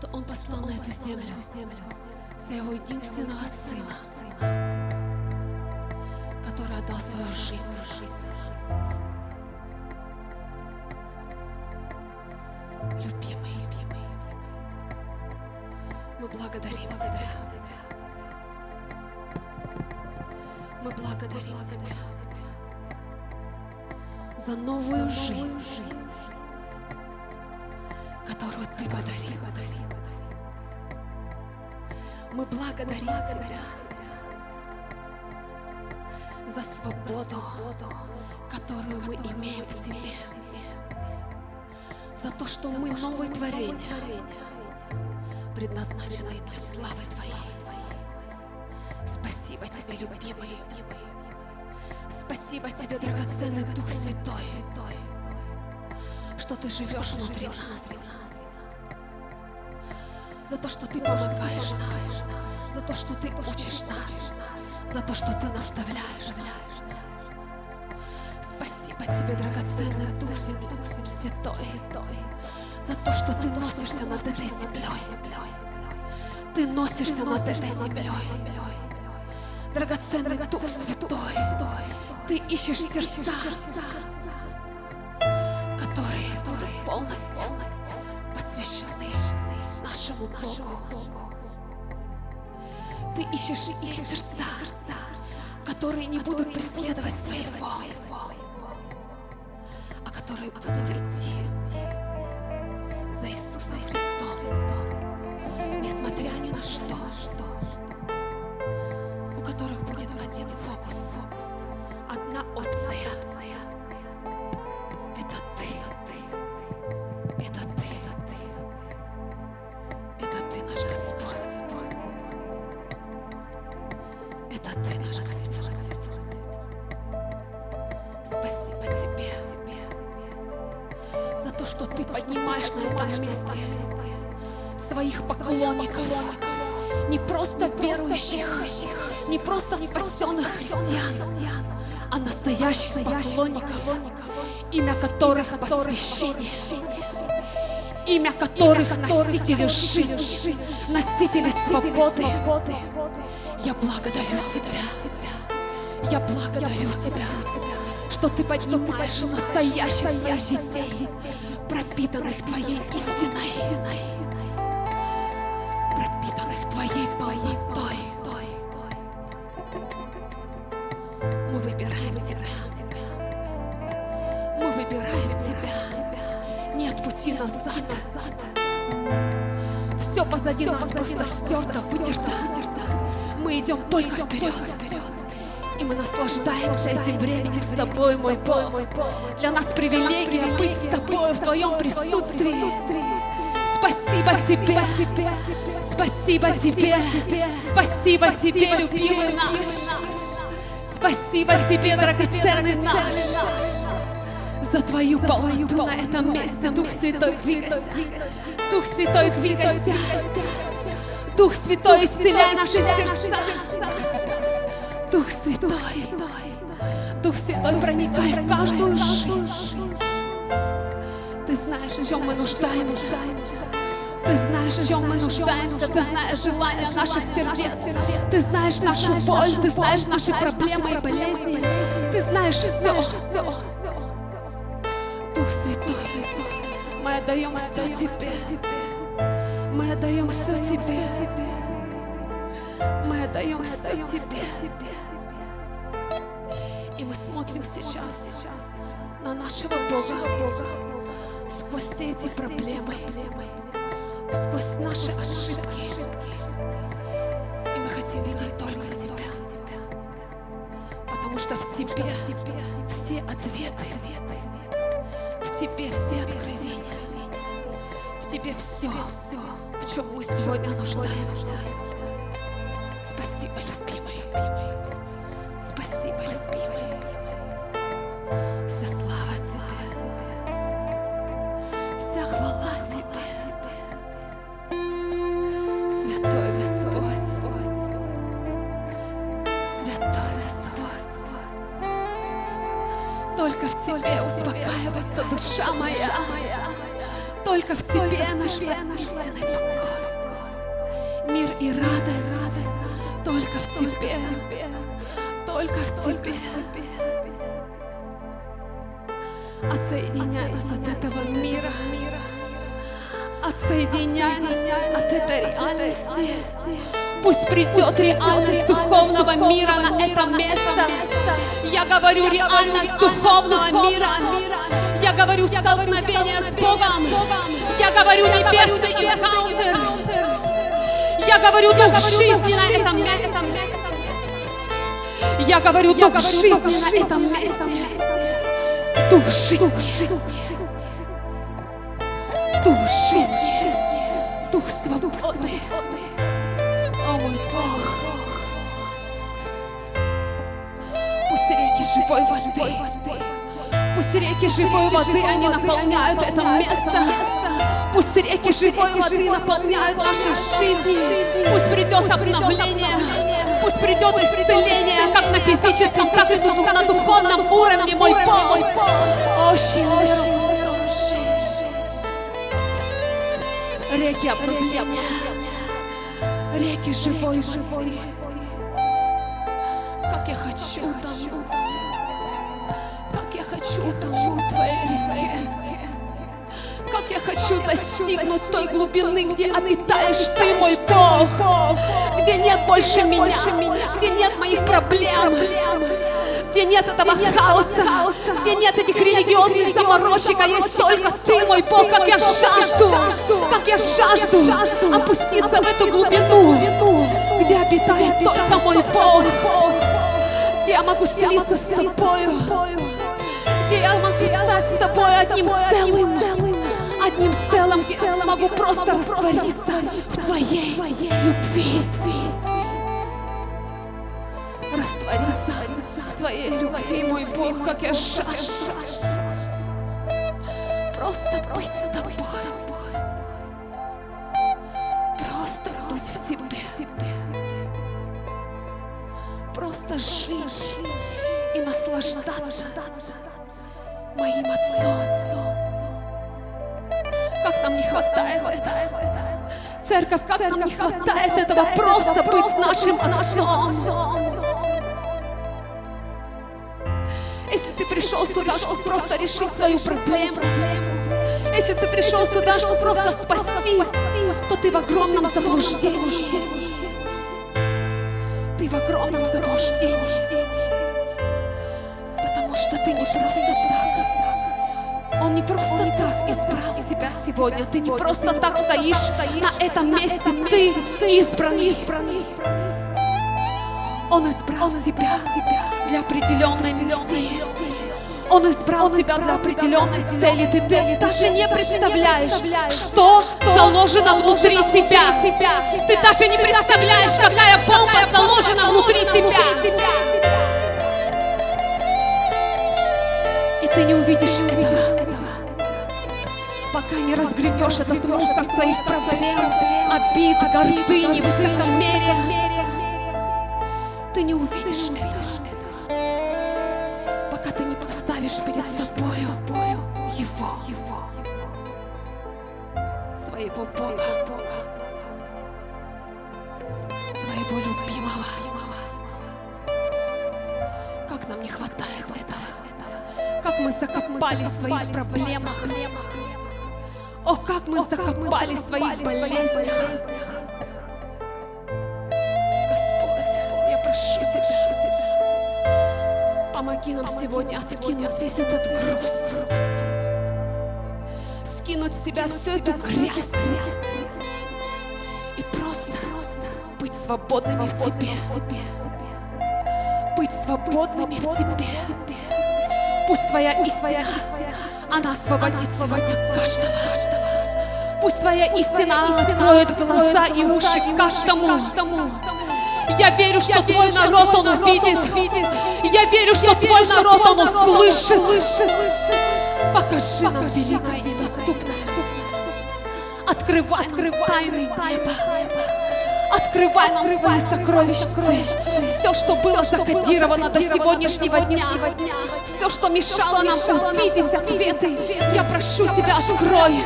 что Он послал на эту землю своего единственного Сына, который отдал свою жизнь. Любимый, мы благодарим Тебя. Мы благодарим Тебя за новую жизнь, которую Ты подарил. Мы благодарим Тебя за свободу, которую мы имеем в Тебе. За то, что мы новые творения, предназначенные для славы Твоей. Спасибо Тебе, любимый. Спасибо Тебе, драгоценный Дух Святой, что Ты живешь внутри нас. За то, что Ты помогаешь нам. За то, что Ты учишь нас. За то, что Ты наставляешь нас. Спасибо Тебе, драгоценный Дух Святой, за то, что Ты носишься над этой землей. Ты носишься над этой землей. Драгоценный Дух Святой, Ты ищешь сердца, ищешь те сердца, которые не будут преследовать своего, а которые будут идти поклонников, не просто верующих, не просто спасенных христиан, а настоящих поклонников, имя которых посвящение, имя которых носители жизни, носители свободы. Я благодарю Тебя. Я благодарю Тебя, что Ты поднимаешь настоящих своих детей, пропитанных Твоей истиной, назад. Все позади нас просто стерто, вытерто. Мы идем только вперед. И мы наслаждаемся этим временем с Тобой, мой Бог. Для нас привилегия быть с Тобой в Твоем присутствии. Спасибо Тебе. Спасибо Тебе. Спасибо Тебе, любимый наш. Спасибо Тебе, драгоценный наш. За Твою полноту на этом месте, Дух Святой, двигайся. Дух Святой, двигайся. Дух Святой, исцеляй наши сердца. Дух Святой, Дух Святой, проникай в каждую жизнь. Ты знаешь, в чем мы нуждаемся. Ты знаешь, в чем мы нуждаемся. Ты знаешь желания наших сердец. Ты знаешь нашу боль. Ты знаешь наши проблемы и болезни. Ты знаешь все. Святой, мы отдаем все Тебе. Мы отдаем все Тебе. Мы отдаем все Тебе. И мы смотрим сейчас на нашего Бога сквозь все эти проблемы, сквозь наши ошибки. И мы хотим видеть только Тебя. Потому что в Тебе все ответы, Тебе все откровения, в Тебе все, в чем мы сегодня нуждаемся. Душа моя. Только в Тебе нашла истинный покой. Мир и радость только в Тебе, только в Тебе. Отсоединяй нас от этого мира, отсоединяй нас от этой реальности. Пусть придет реальность духовного мира на это место. Я говорю реальность духовного мира. Я говорю столкновение с Богом. Я говорю небесный энкаунтер. Я говорю дух жизни на этом месте. Я говорю дух жизни на этом месте. Дух жизни. Дух жизни. Дух свободы. О мой Бог. Пусть реки живой воды. Пусть реки живой воды, они наполняют это место. Пусть реки живой воды наполняют наши жизни. Пусть придет обновление. Пусть придет исцеление, как на физическом, так и на духовном уровне, мой Бог. Очень Реки обновления, реки живой воды. Как я хочу утонуть, хочу утонуть в Твоей реке. Как я хочу достигнуть той глубины, где обитаешь Ты, мой Бог, где нет больше меня, где нет моих проблем, где нет этого хаоса, где нет этих религиозных заморочек, а есть только Ты, мой Бог, как я жажду, как я жажду опуститься в эту глубину, где обитает только мой Бог, где я могу слиться с Тобою, я могу стать с Тобой одним целым, одним целым, где я смогу просто раствориться в Твоей любви. Раствориться в Твоей любви, мой Бог, как я жажду. Просто быть с Тобой. Просто быть в Тебе. Просто жить и наслаждаться моим Отцом. Как нам не хватает этого. Церковь, как нам не хватает этого просто быть с нашим Отцом. Если ты пришел сюда, чтобы просто решить свою проблему, если ты пришел сюда, чтобы просто спастись, то ты в огромном заблуждении. Ты в огромном заблуждении. Потому что ты не просто не просто так избрал тебя сегодня. Ты не просто так стоишь на этом месте. Ты избранный. Он избрал тебя для определенной миссии. Он избрал тебя для определенной цели. Ты, ты даже не представляешь, что заложено внутри тебя. Ты даже не представляешь, какая бомба заложена внутри тебя. И ты не увидишь этого, пока не разгребешь этот мусор своих проблем, обид, гордыни, высокомерия. Ты не увидишь этого, пока ты не поставишь перед собою Его, своего Бога, своего любимого. Как нам не хватает этого, как мы закопались в своих проблемах, о, как мы закопались в своих болезнях. Господь, я прошу Тебя, помоги нам сегодня откинуть весь этот груз, скинуть с себя всю эту грязь. И просто быть свободными в Тебе, быть свободными в Тебе. Пусть Твоя истина, она освободит сегодня каждого. Пусть Твоя истина откроет глаза и уши каждому. Я верю, что Твой народ, Он увидит. Я верю, что Твой народ, Он услышит. Покажи нам великое и доступное. Открывай, открывай тайны неба. Открывай нам свои сокровищницы. Все, что было закодировано до сегодняшнего дня. Все, что мешало нам увидеть ответы. Я прошу Тебя, открой.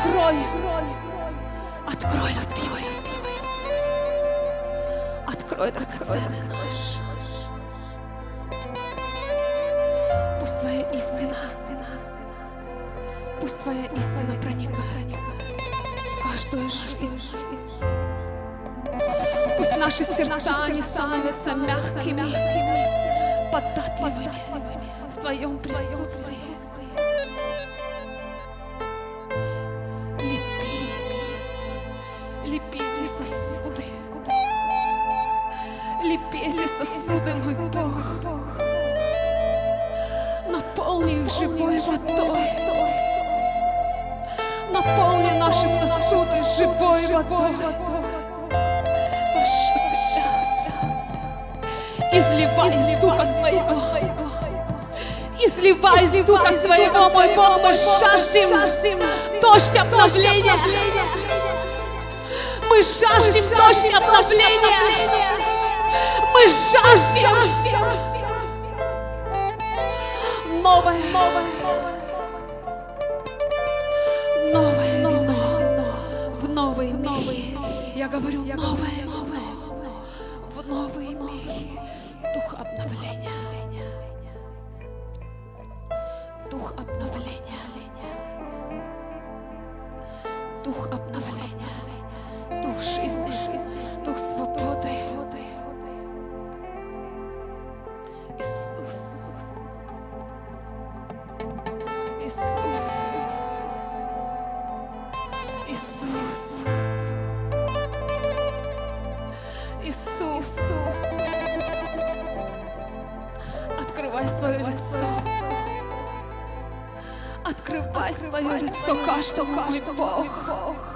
Открой, любимый. Открой, драгоценный наш. Пусть Твоя истина, пусть Твоя истина проникает в каждую жизнь. Пусть наши сердца не становятся мягкими, податливыми в Твоем присутствии. Лепи, лепи сосуды, лепи сосуды, мой Бог. Наполни живой водой. Наполни наши сосуды живой водой. Изливай из Духа Своего. Изливай из Духа Своего, мой Бог, мы жаждем. Дождь обновления. Мы жаждем дождь обновления. Мы жаждем. Новое, новое вино. В новый мир. Я говорю новое вино. В новый мир. Дух обновления. Дух обновления. Открывай свое лицо каждому, мой Бог.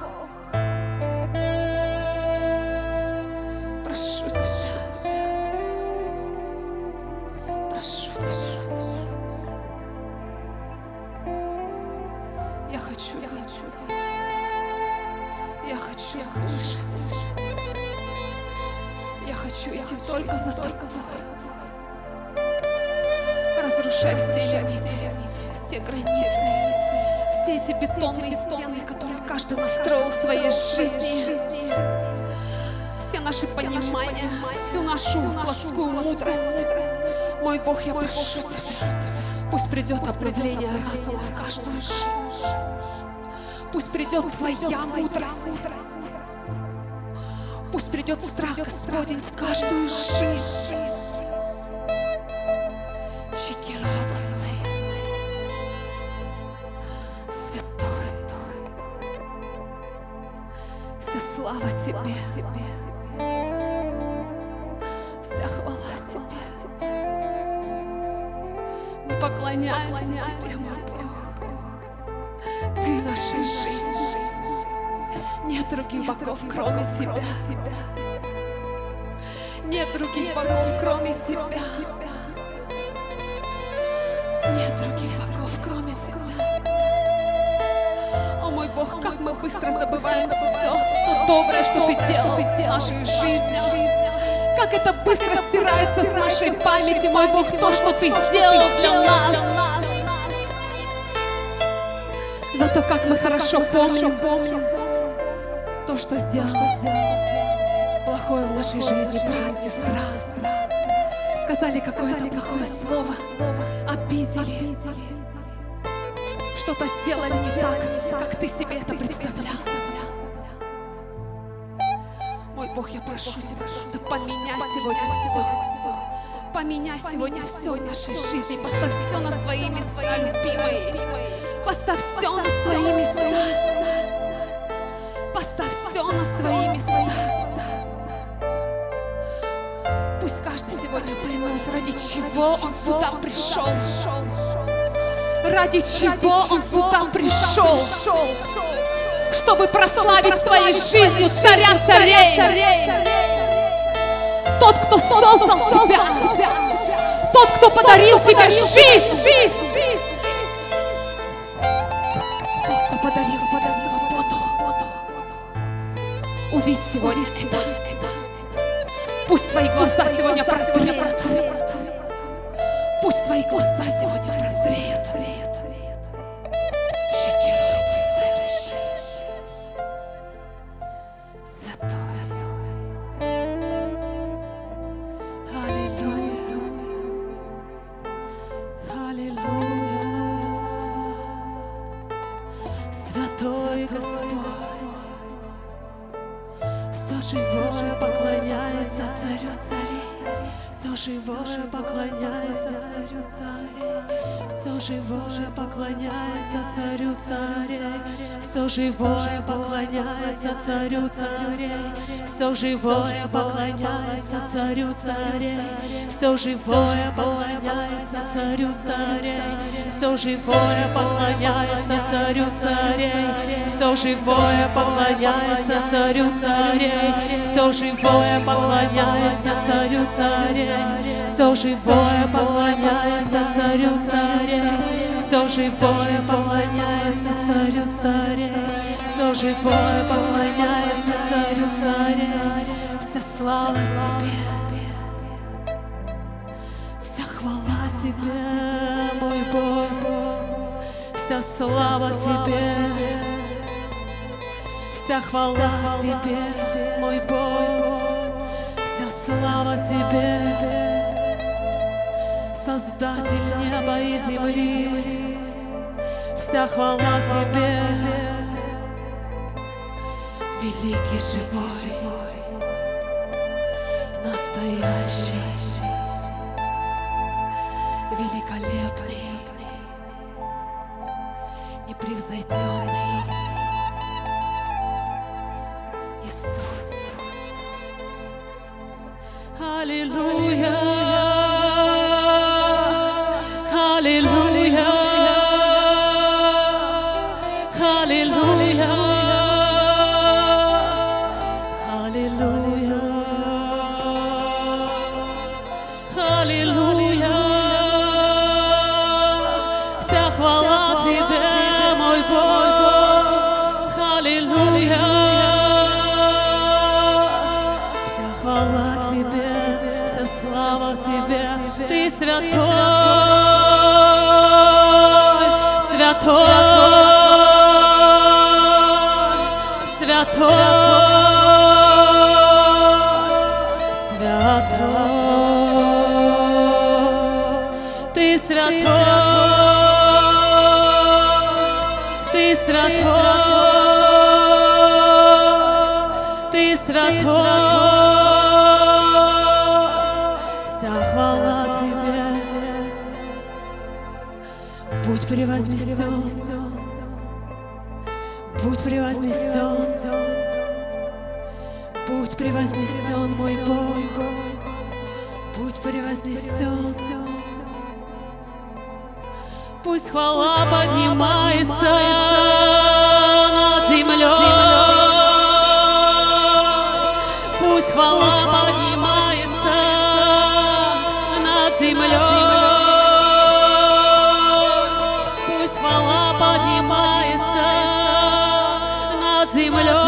Понимания, всю нашу плотскую мудрость. Мой Бог, я прошу Тебя, пусть придет обновление разума в каждую жизнь. Пусть придет Твоя мудрость. Пусть придет страх Господень в каждую жизнь. Шикеровасы. Святой. Вся слава Тебе. Мы поклоняемся Тебе, мой Бог. Ты наша жизнь. Нет других богов, кроме Тебя. Нет других богов, кроме Тебя. Нет других богов, кроме Тебя. О мой Бог, как мы быстро забываем все то доброе, что Ты делал в нашей жизни. Как это быстро стирается с нашей памяти, мой Бог, то, что Ты сделал для нас. Зато как мы хорошо помним то, что сделал. Плохое в нашей жизни, брат, сестра. Сказали какое-то плохое слово, обидели. Что-то сделали не так, как ты себе это представлял. Бог, я прошу Тебя, просто поменяй сегодня все. Поменяй сегодня все в нашей жизни. Поставь все на свои места, любимый. Поставь все на свои места. Поставь все на свои места. Пусть каждый сегодня поймет, ради чего он сюда пришел. Ради чего он сюда пришел. Чтобы прославить своей жизнью царя царей. Тот, кто создал тебя. Тот, кто подарил тебе жизнь. Тот, кто подарил тебе свободу. Увидь сегодня это. Пусть Твои глаза сегодня прозреют. Пусть Твои глаза сегодня прозреют. Поклоняется царю царей. Все живое поклоняется царю царей. Все живое поклоняется царю царей. Все живое поклоняется царю царей. Все живое поклоняется царю царей. Все живое поклоняется царю царей. Все живое поклоняется царю царей. Все живое поклоняется царю царей. Все живое поклоняется царю царей. Вся слава тебе. Вся хвала тебе, мой Бог. Вся слава тебе. Вся хвала тебе, мой Бог. Вся слава тебе. Создатель неба и земли, вся хвала тебе, великий живой, настоящий, Jacob. Пусть хвала поднимается над землей, пусть хвала поднимается над землей. Пусть хвала поднимается над землей.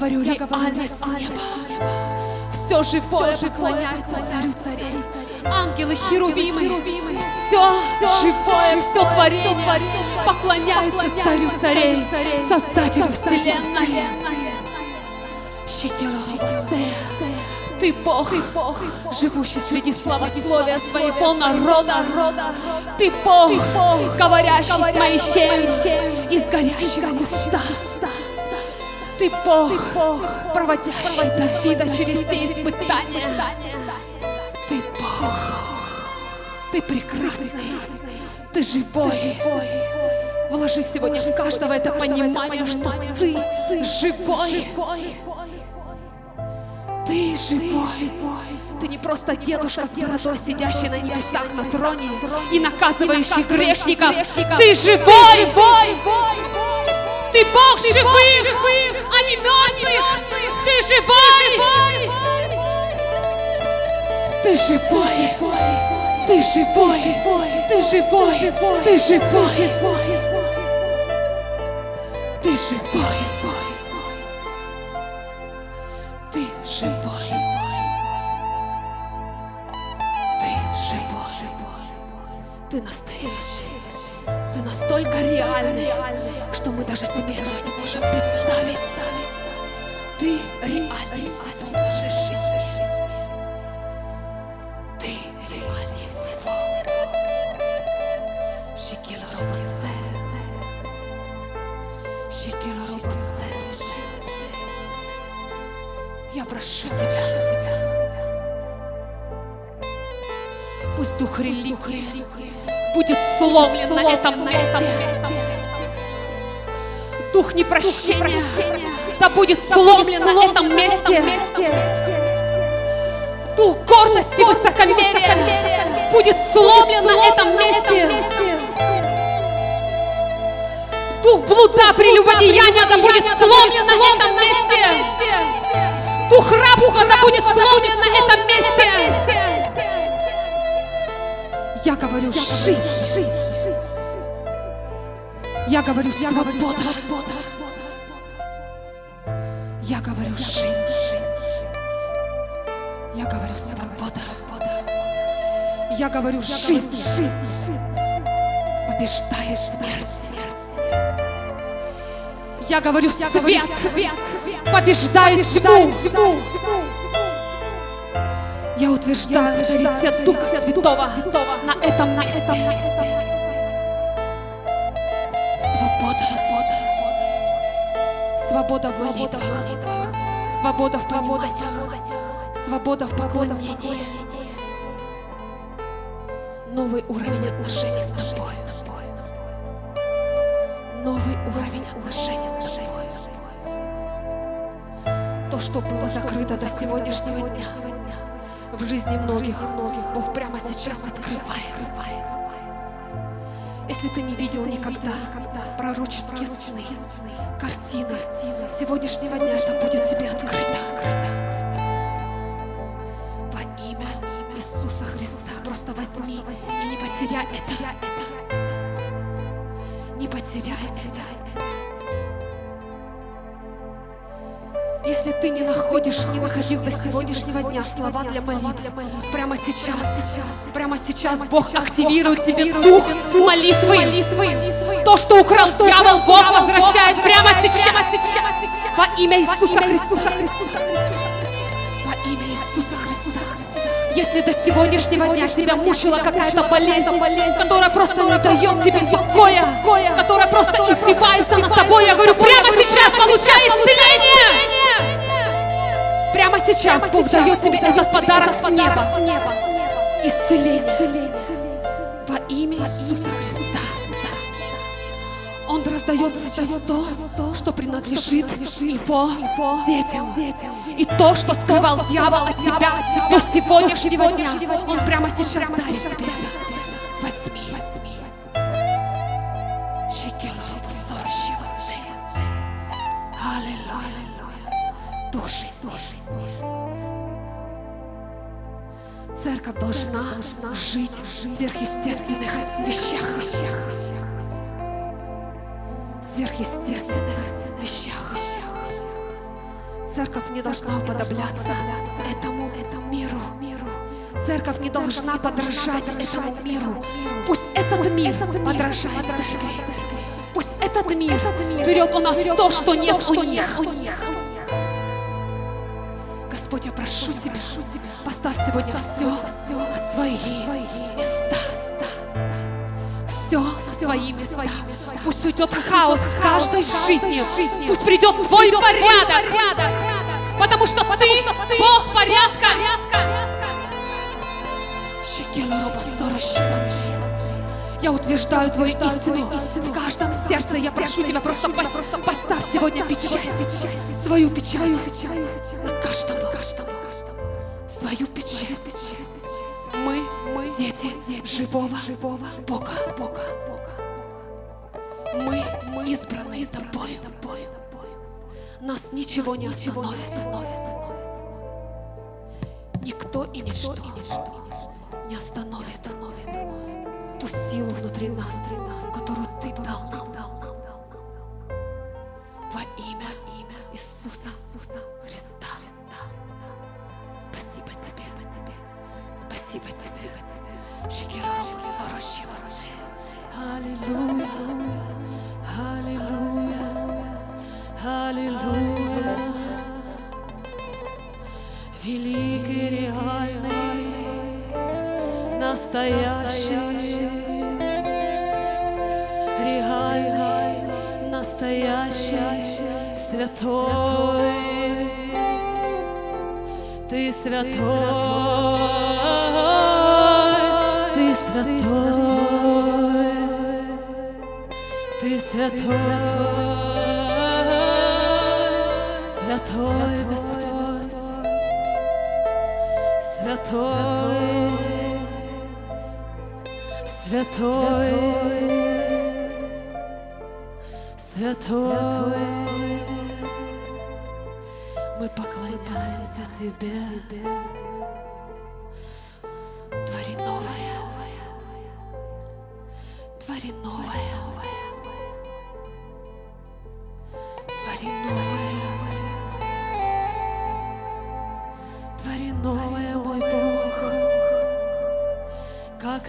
Я говорю, реальность неба. Все живое поклоняется царю царей. Ангелы, херувимы, все живое, все творение поклоняются царю царей, создателю вселенной. Щекелоробосе. Ты Бог, живущий среди славословия своего народа. Ты Бог, говорящий с Моисеем из горящего куста. Ты Бог, проводящий Давида через все испытания. Ты Бог, ты прекрасный, ты живой. Вложи сегодня в каждого это понимание, что ты живой. Ты живой. Ты не просто дедушка с бородой, сидящий на небесах на троне и наказывающий грешников. Ты живой! Ты Бог живых, а не мертвых! Ты живой! Ты живой! Ты живой! Ты живой! Ты живой! Ты живой! Ты живой! Ты живой! Ты настоящий! Настолько реальный, что мы даже себе этого не можем представить. Ты реальный всего в нашей жизни. Ты реальнее всего. Шикила робосе. Шикила робосе. Я прошу тебя. Пусть дух религии сломлен на этом месте. Дух непрощения да будет сломлен на этом месте. Дух гордости высокомерия будет сломлен на этом месте. Дух блуда, прелюбодеяния да будет сломлен на этом месте. Дух рабства да будет сломлен на этом месте. Я говорю жизнь. Я говорю свобода. Я говорю жизнь. Я говорю свобода. Я говорю жизнь. Побеждает смерть. Я говорю свет. Побеждает тьму. Я утверждаю авторитет Духа Святого на этом месте. Свобода в молитвах. Свобода в пониманиях. Свобода в поклонении. Новый уровень отношений с тобой. Новый уровень отношений с тобой. То, что было закрыто до сегодняшнего дня в жизни многих, Бог прямо сейчас открывает. Если ты не видел никогда пророческие сны, картины сегодняшнего дня, это будет тебе открыто. Во имя Иисуса Христа просто возьми и не потеряй это. Не потеряй это. Если ты не находишь, не находил до сегодняшнего дня слова для молитвы, прямо сейчас, прямо сейчас Бог активирует тебе дух молитвы. То, что украл дьявол, Бог возвращает прямо сейчас. Во имя Иисуса Христа. Во имя Иисуса Христа. Если до сегодняшнего дня тебя мучила какая-то болезнь, которая просто не дает тебе покоя, которая просто издевается над тобой, я говорю, прямо сейчас получай исцеление. Сейчас Бог дает тебе этот подарок с неба. Исцеление. Во имя Иисуса Христа. Он раздает сейчас то, что принадлежит Его детям. И то, что скрывал дьявол от тебя до сегодняшнего дня, Он прямо сейчас дарит тебе это. Церковь должна жить в сверхъестественных вещах. Сверхъестественных вещах. Церковь не должна уподобляться этому миру. Церковь не должна подражать этому миру. Пусть этот мир подражает церкви. Пусть этот мир берет у нас то, что нет у них. Господь, я прошу Тебя, поставь сегодня все на свои места. Все на свои места. Пусть уйдет хаос в каждой жизни. Пусть придет Твой порядок. Потому что Ты Бог порядка. Я утверждаю Твою истину в каждом сердце. Я прошу Тебя, просто поставь сегодня печать, свою печать на каждом, свою печать. Мы, мы дети живого, Бога, Бога, мы избранные тобою. Нас ничего не остановит. Никто и ничто не остановит ту силу внутри нас, которую Ты дал нам. Ты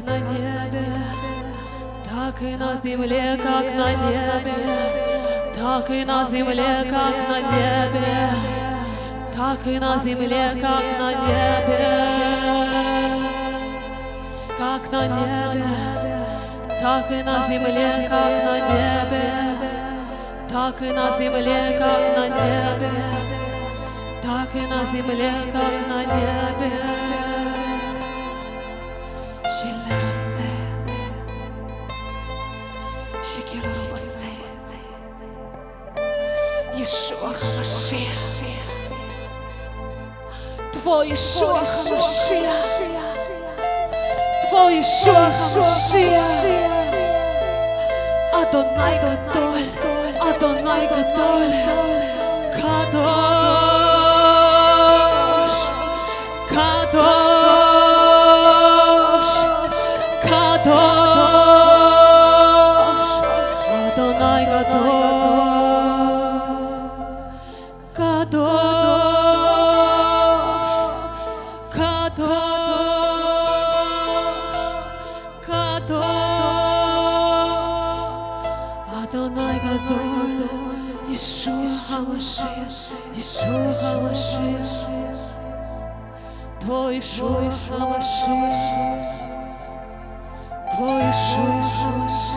как на небе, так и на земле, как на небе, так и на земле, как на небе так и на земле, как на небе, как на небе, так и на земле, как на небе, так и на земле, как на небе, так и на земле, как на небе. Шиллерусе, Шикелерусе, Иешуа Хамашиах. Твой Ишуа Хамашиах. Твой Ишуа Хамашиах. Адонай Гадоль, Адонай Гадоль, Кадош, Адонай Гадоль, Кадош, Кадош, Кадош, Адонай Гадоль, Ишуа Хамашиах, Ишуа Хамашиах, Твой Ишуа Хамашиах, Твой Ишуа Хамашиах.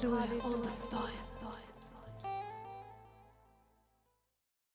对。